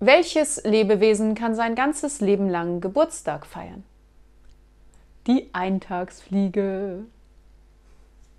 Welches Lebewesen kann sein ganzes Leben lang Geburtstag feiern? Die Eintagsfliege.